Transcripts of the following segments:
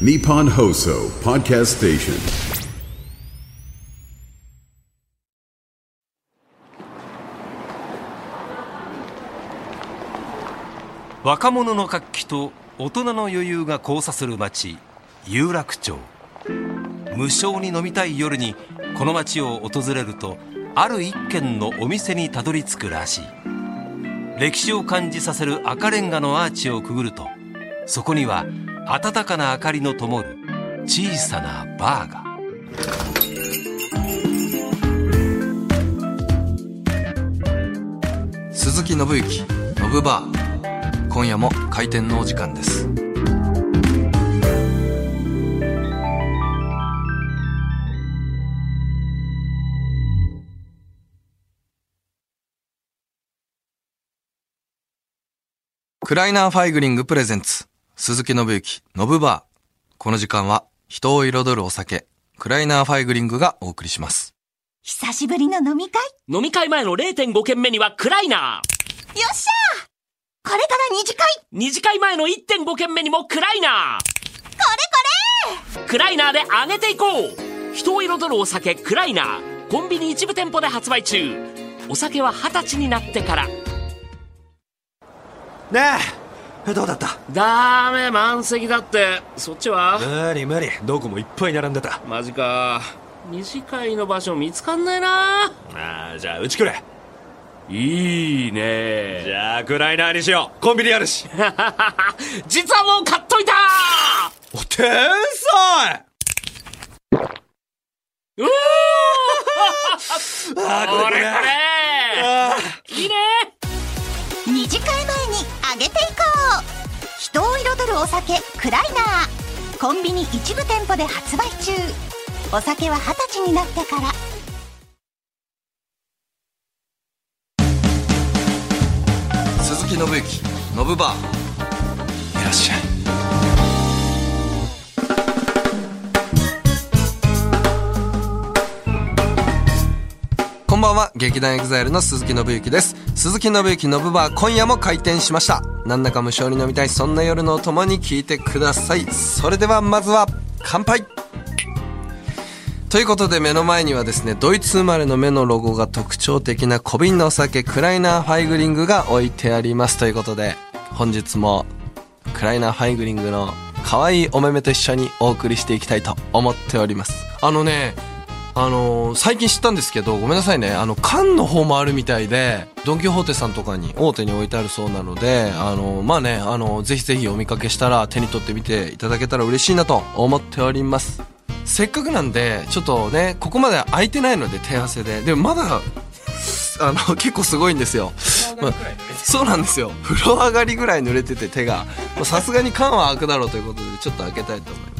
Nippon Hoso Podcast Station. 若者の活気と大人の余裕が交差する街有楽町無償に飲みたい夜にこの街を訪れるとある一軒のお店にたどり着くらしい歴史を感じさせる赤レンガのアーチをくぐるとそこには暖かな明かりの灯る小さなバーが鈴木信之ノブバー。今夜も開店のお時間です。クライナーファイグリングプレゼンツ。鈴木信之ノブバーこの時間は人を彩るお酒クライナーファイグリングがお送りします。久しぶりの飲み会？飲み会前の0.5軒目にはクライナーよっしゃー！これから二次会。ー二次会前の1.5軒目にもクライナーこれこー！クライナーで上げていこう。人を彩るお酒クライナー。コンビニ一部店舗で発売中。お酒は二十歳になってから。ねえどうだった？ダメ満席だって。そっちは？無理無理。どこもいっぱい並んでた。マジか。二次会の場所見つかんないな。ああじゃあうちくれいいね。じゃあクライナーにしよう。コンビニあるし。実はもう買っといた！お天才！うお ああこれこれこれこれ。あいいね。れ二次会前に上げていこう。人を彩るお酒クライナー。コンビニ一部店舗で発売中。お酒は二十歳になってから。鈴木信之ノブバー。いらっしゃいばんは。劇団エグザイルの鈴木信之です。鈴木信之ノブバー今夜も開店しました。なんだか無性に飲みたいそんな夜のお供に聞いてください。それではまずは乾杯。ということで目の前にはですねドイツ生まれの目のロゴが特徴的な小瓶のお酒クライナーファイグリングが置いてあります。ということで本日もクライナーファイグリングの可愛いお目目と一緒にお送りしていきたいと思っております。あのねあのー最近知ったんですけどごめんなさいね。あの缶の方もあるみたいでドン・キホーテさんとかに大手に置いてあるそうなのであのーまあねあのーぜひぜひお見かけしたら手に取ってみていただけたら嬉しいなと思っております。せっかくなんでちょっとねここまで空いてないので手汗で。でもまだあの結構すごいんですよ、まあそうなんですよ。風呂上がりぐらい濡れてて手が。さすがに缶は開くだろうということでちょっと開けたいと思います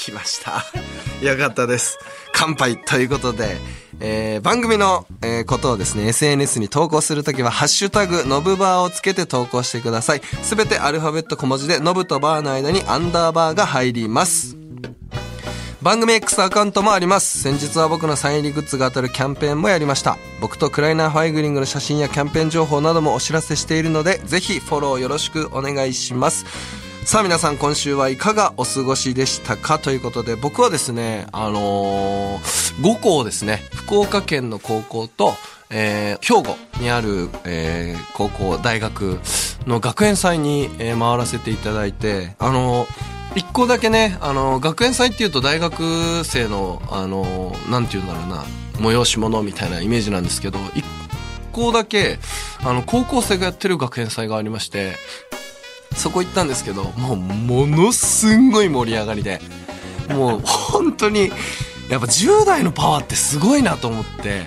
来ました。よかったです。乾杯ということで、えー番組の、えーことをですね SNS に投稿するときは「ハッシュタグノブバー」をつけて投稿してください。すべてアルファベット小文字でノブとバーの間にアンダーバーが入ります。番組 X アカウントもあります。先日は僕のサイン入りグッズが当たるキャンペーンもやりました。僕とクライナーファイグリングの写真やキャンペーン情報などもお知らせしているのでぜひフォローよろしくお願いします。さあ皆さん今週はいかがお過ごしでしたか？ということで僕はですねあのー、5校ですね。福岡県の高校とえー兵庫にある、えー高校大学の学園祭に、えー回らせていただいてあのー一個だけね、あの、学園祭っていうと大学生の、あの、なんて言うんだろうな、催し物みたいなイメージなんですけど、一個だけ、あの、高校生がやってる学園祭がありまして、そこ行ったんですけど、もう、ものすんごい盛り上がりで、もう、本当に、やっぱ10代のパワーってすごいなと思って、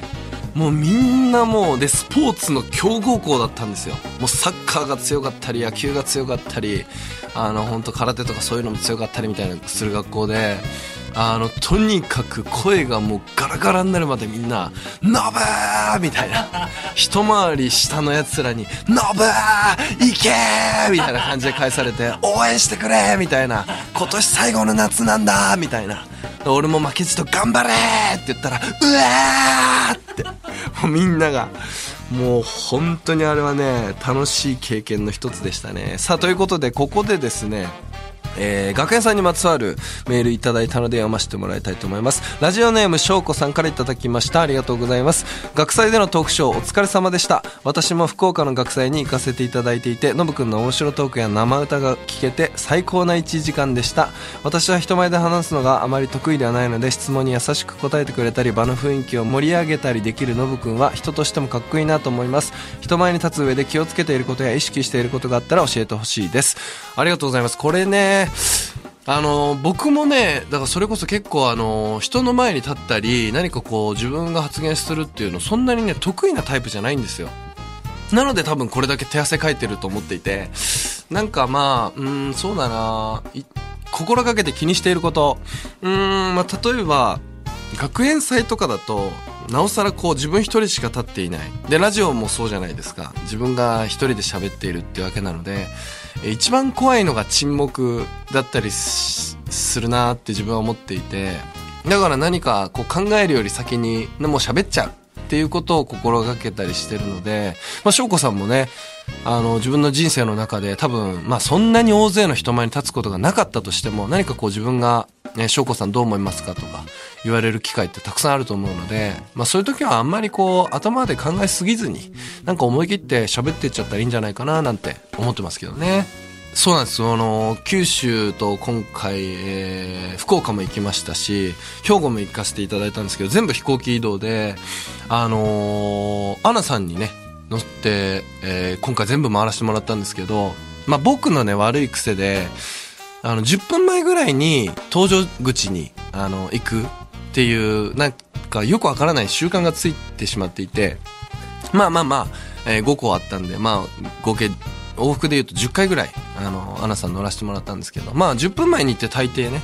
もうみんなもうでスポーツの強豪校だったんですよ。もうサッカーが強かったり野球が強かったりあの本当空手とかそういうのも強かったりみたいなする学校であのとにかく声がもうガラガラになるまでみんな「ノブー!」みたいな一回り下のやつらに「ノブーいけー!」みたいな感じで返されて「応援してくれ!」みたいな「今年最後の夏なんだ!」みたいな俺も負けじと頑張れって言ったら、うわーって、もうみんながもう本当にあれはね楽しい経験の一つでしたねさあということでここでですねえー、学園さんにまつわるメールいただいたので読ませてもらいたいと思います。ラジオネームしょうこさんからいただきました。ありがとうございます。学祭でのトークショーお疲れ様でした。私も福岡の学祭に行かせていただいていてのぶくんの面白トークや生歌が聞けて最高な1時間でした。私は人前で話すのがあまり得意ではないので質問に優しく答えてくれたり場の雰囲気を盛り上げたりできるのぶくんは人としてもかっこいいなと思います。人前に立つ上で気をつけていることや意識していることがあったら教えてほしいです。ありがとうございます。これねあの僕もねだからそれこそ結構あの人の前に立ったり何かこう自分が発言するっていうのそんなにね得意なタイプじゃないんですよ。なので多分これだけ手汗かいてると思っていてなんかまあうんそうだな心がけて気にしていること。うーんまあ例えば学園祭とかだとなおさらこう自分一人しか立っていない。でラジオもそうじゃないですか。自分が一人で喋っているっていうわけなので一番怖いのが沈黙だったりするなって自分は思っていてだから何かこう考えるより先にもう喋っちゃうっていうことを心がけたりしてるので、まあ、翔子さんもね、あの、自分の人生の中で多分、まあ、そんなに大勢の人前に立つことがなかったとしても、何かこう自分が、ね、翔子さんどう思いますかとか言われる機会ってたくさんあると思うので、まあ、そういう時はあんまりこう、頭で考えすぎずに、なんか思い切って喋っていっちゃったらいいんじゃないかななんて思ってますけどね。そうなんですあの九州と今回、えー福岡も行きましたし兵庫も行かせていただいたんですけど全部飛行機移動であのーアナさんにね乗って、えー今回全部回らせてもらったんですけど、まあ、僕のね悪い癖であの10分前ぐらいに搭乗口にあの行くっていうなんかよくわからない習慣がついてしまっていてまあまあまあ、えー5個あったんで、まあ、合計往復で言うと10回ぐらい、あの、アナさん乗らせてもらったんですけど、まあ10分前に行って大抵ね、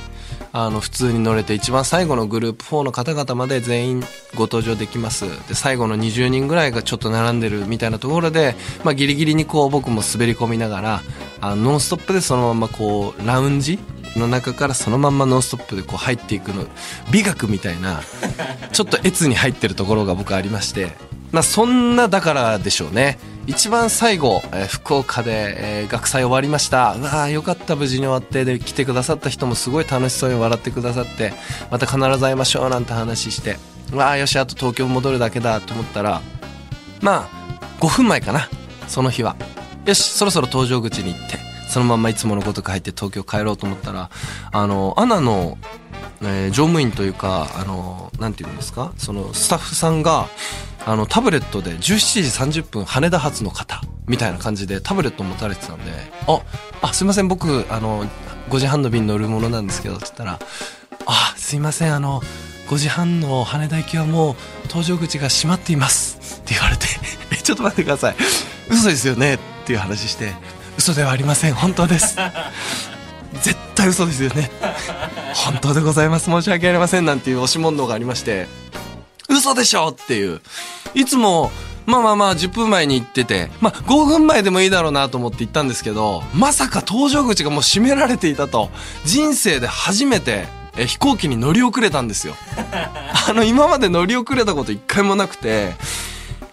あの、普通に乗れて、一番最後のグループ4の方々まで全員ご搭乗できます。で、最後の20人ぐらいがちょっと並んでるみたいなところで、まあギリギリにこう僕も滑り込みながら、あノンストップでそのままこう、ラウンジの中からそのまんまノンストップでこう入っていくの、美学みたいな、ちょっと越に入ってるところが僕ありまして、まあそんなだからでしょうね。一番最後、えー福岡で、えー学祭終わりました。うわーよかった、無事に終わって。で、来てくださった人もすごい楽しそうに笑ってくださって、また必ず会いましょうなんて話して、うわーよし、あと東京戻るだけだと思ったら、まあ、5分前かな、その日は。よし、そろそろ搭乗口に行って、そのまんまいつものごとく入って東京帰ろうと思ったら、あの、アナの、えー乗務員というか、あの、なんていうんですか、そのスタッフさんが、あの、タブレットで17時30分羽田発の方、みたいな感じでタブレット持たれてたんで、あ、あ、すいません、僕、あの、5時半の便乗るものなんですけど、って言ったら、あ、すいません、あの、5時半の羽田行きはもう搭乗口が閉まっていますって言われて ちょっと待ってください。嘘ですよねっていう話して嘘ではありません本当です。絶対嘘ですよね。本当でございます。申し訳ありませんなんていう押し問答がありまして嘘でしょっていういつもまあまあまあ10分前に行っててまあ5分前でもいいだろうなと思って行ったんですけどまさか搭乗口がもう閉められていたと人生で初めてえ飛行機に乗り遅れたんですよ。あの今まで乗り遅れたこと一回もなくて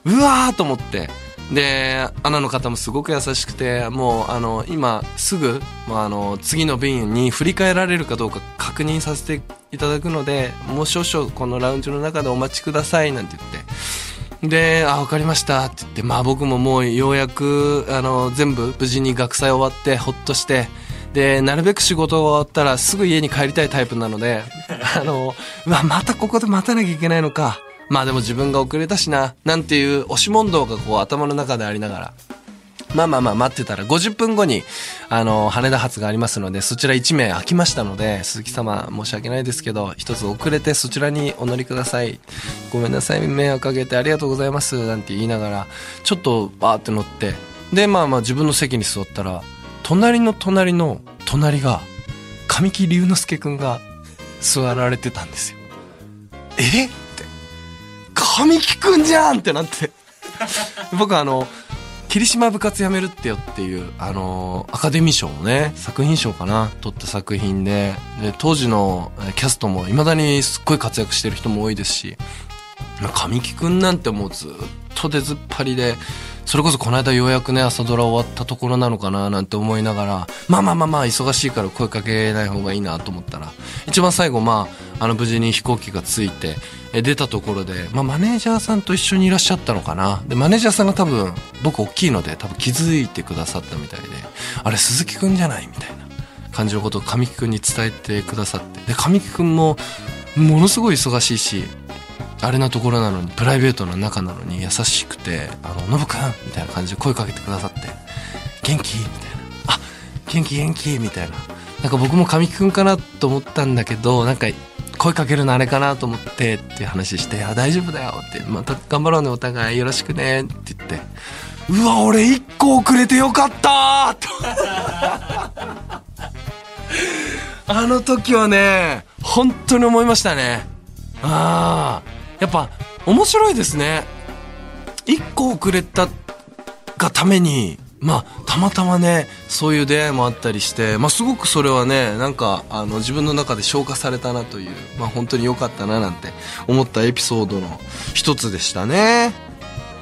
うわーと思って。でアナの方もすごく優しくてもうあの今すぐ、まあ、あの次の便に振り替えられるかどうか確認させていただくのでもう少々このラウンジの中でお待ちくださいなんて言ってで、あ、わかりましたって言って、まあ僕ももうようやく、あの、全部無事に学祭終わって、ほっとして、で、なるべく仕事が終わったらすぐ家に帰りたいタイプなので、あの、うわ、またここで待たなきゃいけないのか。まあでも自分が遅れたしな、なんていう押し問答がこう頭の中でありながら、まあまあまあ待ってたら50分後に、あの、羽田発がありますので、そちら1名空きましたので、鈴木様申し訳ないですけど、一つ遅れてそちらにお乗りください。ごめんなさい、迷惑かけてありがとうございます、なんて言いながら、ちょっとバーって乗って、で、まあまあ自分の席に座ったら、隣の隣の隣が、神木隆之介くんが座られてたんですよ。えって。神木くんじゃんってなって。僕あの、霧島部活やめるってよっていう、あのーアカデミー賞をね、作品賞かな、撮った作品で、で、当時のキャストも未だにすっごい活躍してる人も多いですし、神木くんなんてもうずっと出ずっぱりで、それこそこの間ようやくね、朝ドラ終わったところなのかななんて思いながら、まあまあまあまあ忙しいから声かけない方がいいなと思ったら、一番最後まあ、あの無事に飛行機が着いて、え出たところで、まあマネージャーさんと一緒にいらっしゃったのかな。で、マネージャーさんが多分、僕大きいので多分気づいてくださったみたいで、あれ鈴木くんじゃないみたいな感じのことを神木くんに伝えてくださって。で、神木くんも、ものすごい忙しいし、あれなところなのに、プライベートな仲なのに優しくて、あの、ノブくんみたいな感じで声かけてくださって、元気？みたいな。あ、元気元気？みたいな。なんか僕も神木くんかなと思ったんだけど、なんか、声かけるのあれかなと思ってっていう話して、あ、大丈夫だよって、また頑張ろうねお互いよろしくねって言って、うわ、俺一個遅れてよかったと。あの時はね、本当に思いましたね。ああ、やっぱ面白いですね。一個遅れたがために、まあ、たまたまね、そういう出会いもあったりして、まあ、すごくそれはね、なんか、あの、自分の中で消化されたなという、まあ、本当に良かったななんて思ったエピソードの一つでしたね。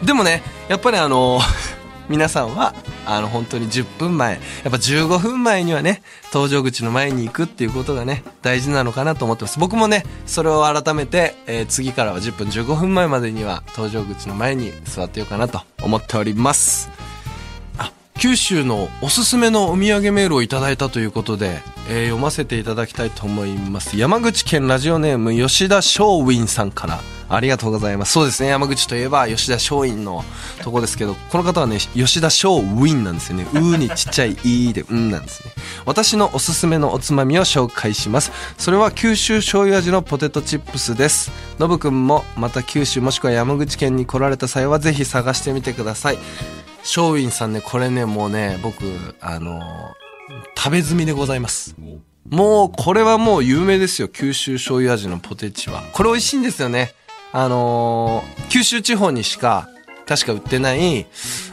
でもね、やっぱりあの、皆さんは、あの、本当に10分前、やっぱ15分前にはね、搭乗口の前に行くっていうことがね、大事なのかなと思ってます。僕もね、それを改めて、えー次からは10分15分前までには、搭乗口の前に座ってようかなと思っております。あ、九州のおすすめのお土産メールをいただいたということで、えー読ませていただきたいと思います。山口県ラジオネーム吉田松陰さんから、ありがとうございます。そうですね、山口といえば吉田松陰のとこですけど、この方はね、吉田松陰なんですよね。うーにちっちゃいいで、うんなんですね。私のおすすめのおつまみを紹介します。それは九州醤油味のポテトチップスです。のぶくんもまた九州もしくは山口県に来られた際はぜひ探してみてください。松陰さんね、これね、もうね、僕、あの食べ済みでございます。もう、これはもう有名ですよ。九州醤油味のポテチは。これ美味しいんですよね。あのー九州地方にしか、確か売ってない、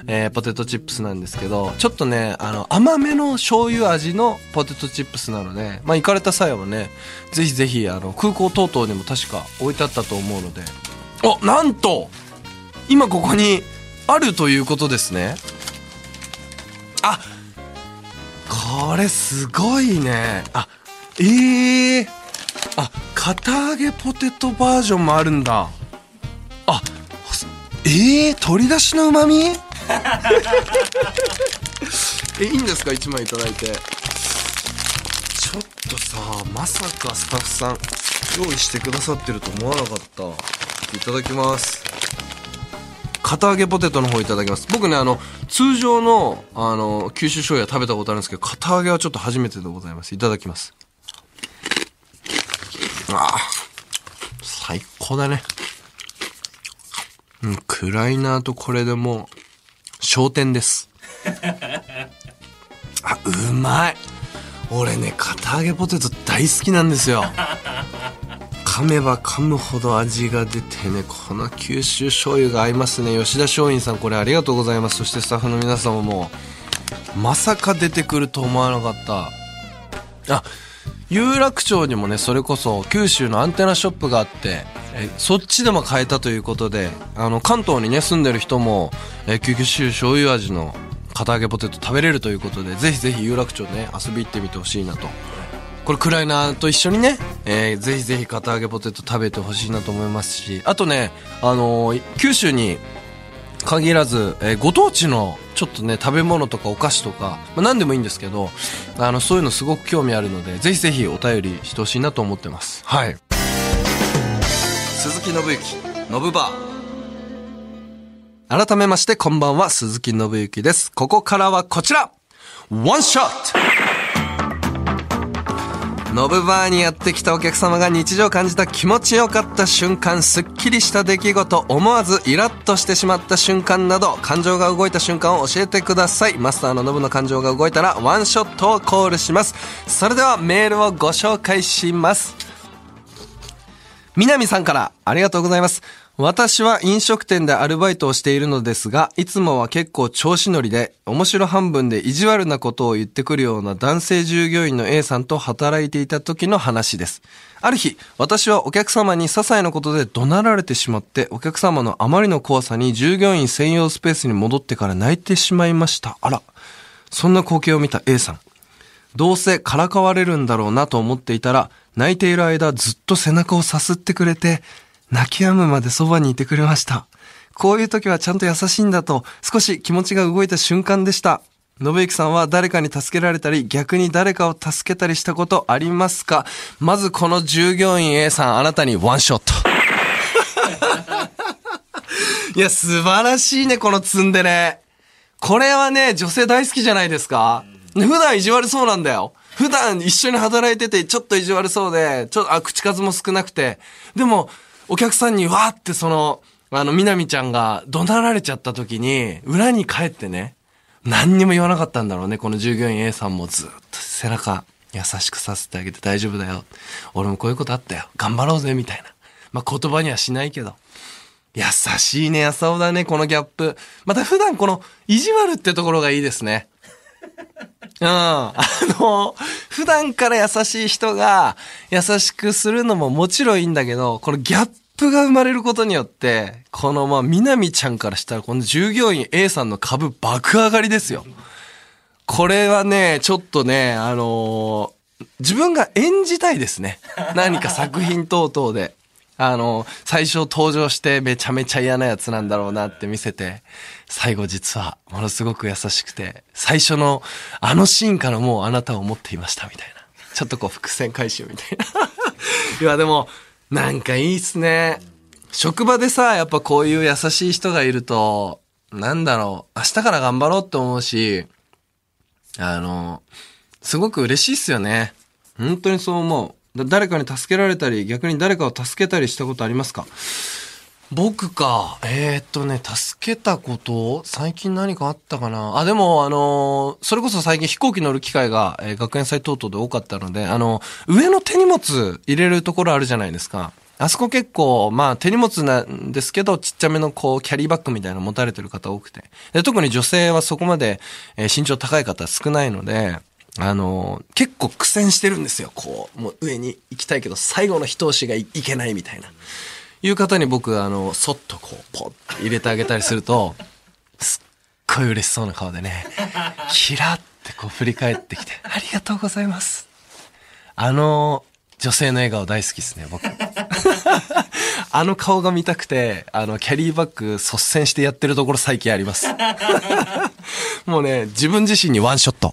えーポテトチップスなんですけど、ちょっとね、あの、甘めの醤油味のポテトチップスなので、まあ、行かれた際はね、ぜひぜひ、あの、空港等々にも確か置いてあったと思うので、お、なんと今ここにあるということですね。あこれすごいね。あ、ええあ、片揚げポテトバージョンもあるんだ。あ、ええ取り出しの旨味？え、いいんですか？一枚いただいて。ちょっとさ、まさかスタッフさん、用意してくださってると思わなかった。いただきます。片揚げポテトの方いただきます僕ねあの通常のあの九州醤油は食べたことあるんですけど片揚げはちょっと初めてでございますいただきますああ最高だね。うんクライナーとこれでもう焦点です。あうまい。俺ね片揚げポテト大好きなんですよ。噛めば噛むほど味が出てねこの九州醤油が合いますね。吉田松陰さんこれありがとうございます。そしてスタッフの皆様もまさか出てくると思わなかった。あ有楽町にもねそれこそ九州のアンテナショップがあってえそっちでも買えたということであの関東にね住んでる人もえ九州醤油味の片揚げポテト食べれるということでぜひぜひ有楽町ね遊び行ってみてほしいなと。これクライナーと一緒にね、えーぜひぜひ片揚げポテト食べてほしいなと思いますしあとね、あのー九州に限らず、えーご当地のちょっとね食べ物とかお菓子とか、まあ、何でもいいんですけどあのそういうのすごく興味あるのでぜひぜひお便りしてほしいなと思ってます。はい。鈴木信之信バー。改めましてこんばんは鈴木信之です。ここからはこちら。ワンショットノブバーにやってきたお客様が日常感じた気持ちよかった瞬間、スッキリした出来事、思わずイラッとしてしまった瞬間など、感情が動いた瞬間を教えてください。マスターのノブの感情が動いたら、ワンショットをコールします。それではメールをご紹介します。南さんからありがとうございます。私は飲食店でアルバイトをしているのですが、いつもは結構調子乗りで、面白半分で意地悪なことを言ってくるような男性従業員の A さんと働いていた時の話です。ある日、私はお客様に些細なことで怒鳴られてしまって、お客様のあまりの怖さに従業員専用スペースに戻ってから泣いてしまいました。あら。そんな光景を見た A さん。どうせからかわれるんだろうなと思っていたら、泣いている間ずっと背中をさすってくれて、泣き止むまでそばにいてくれました。こういう時はちゃんと優しいんだと、少し気持ちが動いた瞬間でした。信之さんは誰かに助けられたり、逆に誰かを助けたりしたことありますか？まずこの従業員 A さん、あなたにワンショット。いや、素晴らしいね、このツンデレ。これはね、女性大好きじゃないですか普段意地悪そうなんだよ。普段一緒に働いてて、ちょっと意地悪そうで、ちょっと、あ、口数も少なくて。でも、お客さんにわーってその、あの、みなみちゃんが怒鳴られちゃった時に、裏に帰ってね、何にも言わなかったんだろうね。この従業員 A さんもずっと背中優しくさせてあげて大丈夫だよ。俺もこういうことあったよ。頑張ろうぜ、みたいな。まあ、言葉にはしないけど。優しいね、やさおだね、このギャップ。また普段この、意地悪ってところがいいですね。うん。あの、普段から優しい人が優しくするのももちろんいいんだけど、このギャップが生まれることによって、このまあ、みなみちゃんからしたら、この従業員 A さんの株爆上がりですよ。これはね、ちょっとね、あのー自分が演じたいですね。何か作品等々で。あの、最初登場してめちゃめちゃ嫌なやつなんだろうなって見せて、最後実はものすごく優しくて、最初のあのシーンからもうあなたを思っていましたみたいな。ちょっとこう伏線回収みたいな。いやでも、なんかいいっすね。職場でさ、やっぱこういう優しい人がいると、なんだろう、明日から頑張ろうって思うし、あの、すごく嬉しいっすよね。本当にそう思う。誰かに助けられたり、逆に誰かを助けたりしたことありますか？僕か。えー、っとね、助けたこと最近何かあったかな？あ、でも、あのーそれこそ最近飛行機乗る機会が、えー学園祭等々で多かったので、あの、上の手荷物入れるところあるじゃないですか。あそこ結構、まあ手荷物なんですけど、ちっちゃめのこう、キャリーバッグみたいなの持たれてる方多くて。で、特に女性はそこまで、えー身長高い方少ないので、あの、結構苦戦してるんですよ。こう、もう上に行きたいけど、最後の一押しがいいけないみたいな。いう方に僕、あの、そっとこう、ポッて入れてあげたりすると、すっごい嬉しそうな顔でね、キラってこう振り返ってきて、ありがとうございます。あの、女性の笑顔大好きですね、僕。あの顔が見たくて、あの、キャリーバッグ率先してやってるところ最近あります。もうね、自分自身にワンショット。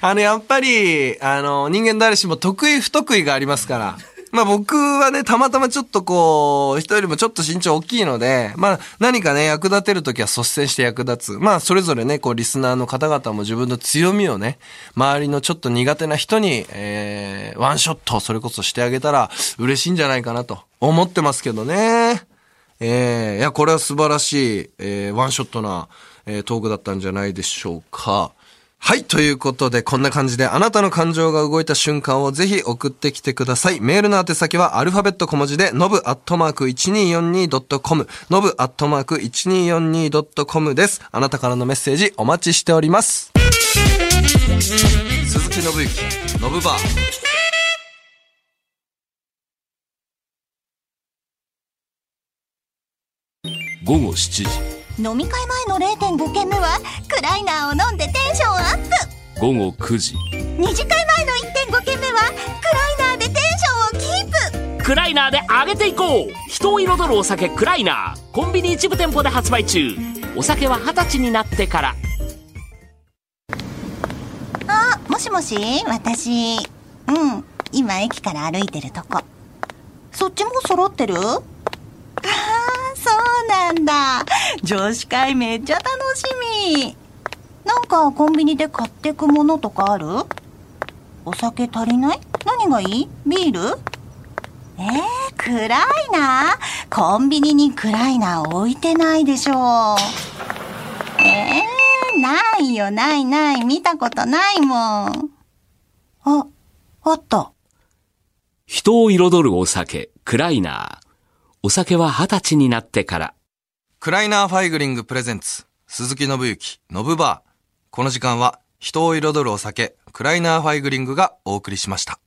あの、やっぱり、あの、人間誰しも得意不得意がありますから。まあ僕はね、たまたまちょっとこう、人よりもちょっと身長大きいので、まあ何かね、役立てるときは率先して役立つ。まあそれぞれね、こう、リスナーの方々も自分の強みをね、周りのちょっと苦手な人に、えー、ワンショット、それこそしてあげたら嬉しいんじゃないかなと思ってますけどね。えー、いや、これは素晴らしい、えー、ワンショットな、えー、トークだったんじゃないでしょうか。はい。ということで、こんな感じであなたの感情が動いた瞬間をぜひ送ってきてください。メールの宛先はアルファベット小文字で、のぶアットマーク 1242.com、のぶアットマーク 1242.com です。あなたからのメッセージお待ちしております。鈴木信之、のぶバー。午後7時飲み会前の0.5軒目はクライナーを飲んでテンションアップ。午後9時。二次会前の1.5軒目はクライナーでテンションをキープ。クライナーで上げていこう。人を彩るお酒クライナー。コンビニ一部店舗で発売中。お酒は二十歳になってから。あもしもし私。うん今駅から歩いてるとこ。そっちも揃ってる？なんだ。女子会めっちゃ楽しみ。なんかコンビニで買ってくものとかある？お酒足りない？何がいい？ビール？えー、クライナーコンビニにクライナー置いてないでしょう。えー、ないよ、ないない、見たことないもん。あ、あった。人を彩るお酒、クライナー。お酒は二十歳になってから。クライナーファイグリングプレゼンツ、鈴木信之、ノブバー。この時間は、人を彩るお酒、クライナーファイグリングがお送りしました。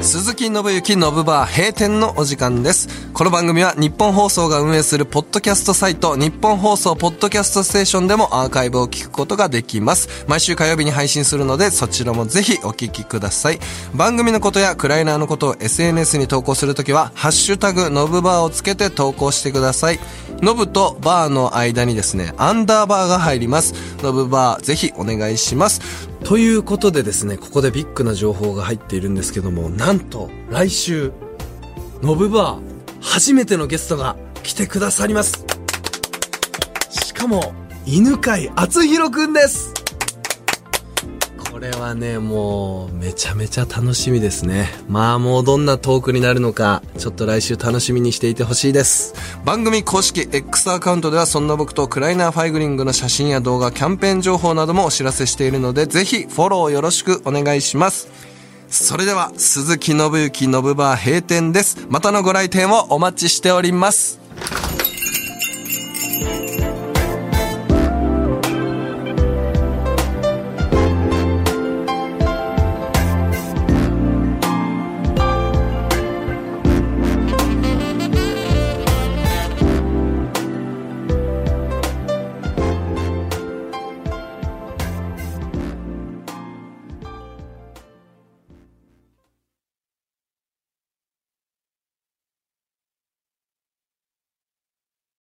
鈴木信之のぶバー閉店のお時間です。この番組は日本放送が運営するポッドキャストサイト日本放送ポッドキャストステーションでもアーカイブを聞くことができます。毎週火曜日に配信するのでそちらもぜひお聞きください。番組のことやクライナーのことを SNS に投稿するときはハッシュタグのぶバーをつけて投稿してください。ノブとバーの間にですね、アンダーバーが入ります。ノブバーぜひお願いします。ということでですね、ここでビッグな情報が入っているんですけども、なんと来週、ノブバー初めてのゲストが来てくださります。しかも、犬飼敦弘くんですこれはね、もう、めちゃめちゃ楽しみですね。まあもうどんなトークになるのか、ちょっと来週楽しみにしていてほしいです。番組公式 X アカウントではそんな僕とクライナーファイグリングの写真や動画、キャンペーン情報などもお知らせしているので、ぜひフォローよろしくお願いします。それでは、鈴木信之信バー閉店です。またのご来店をお待ちしております。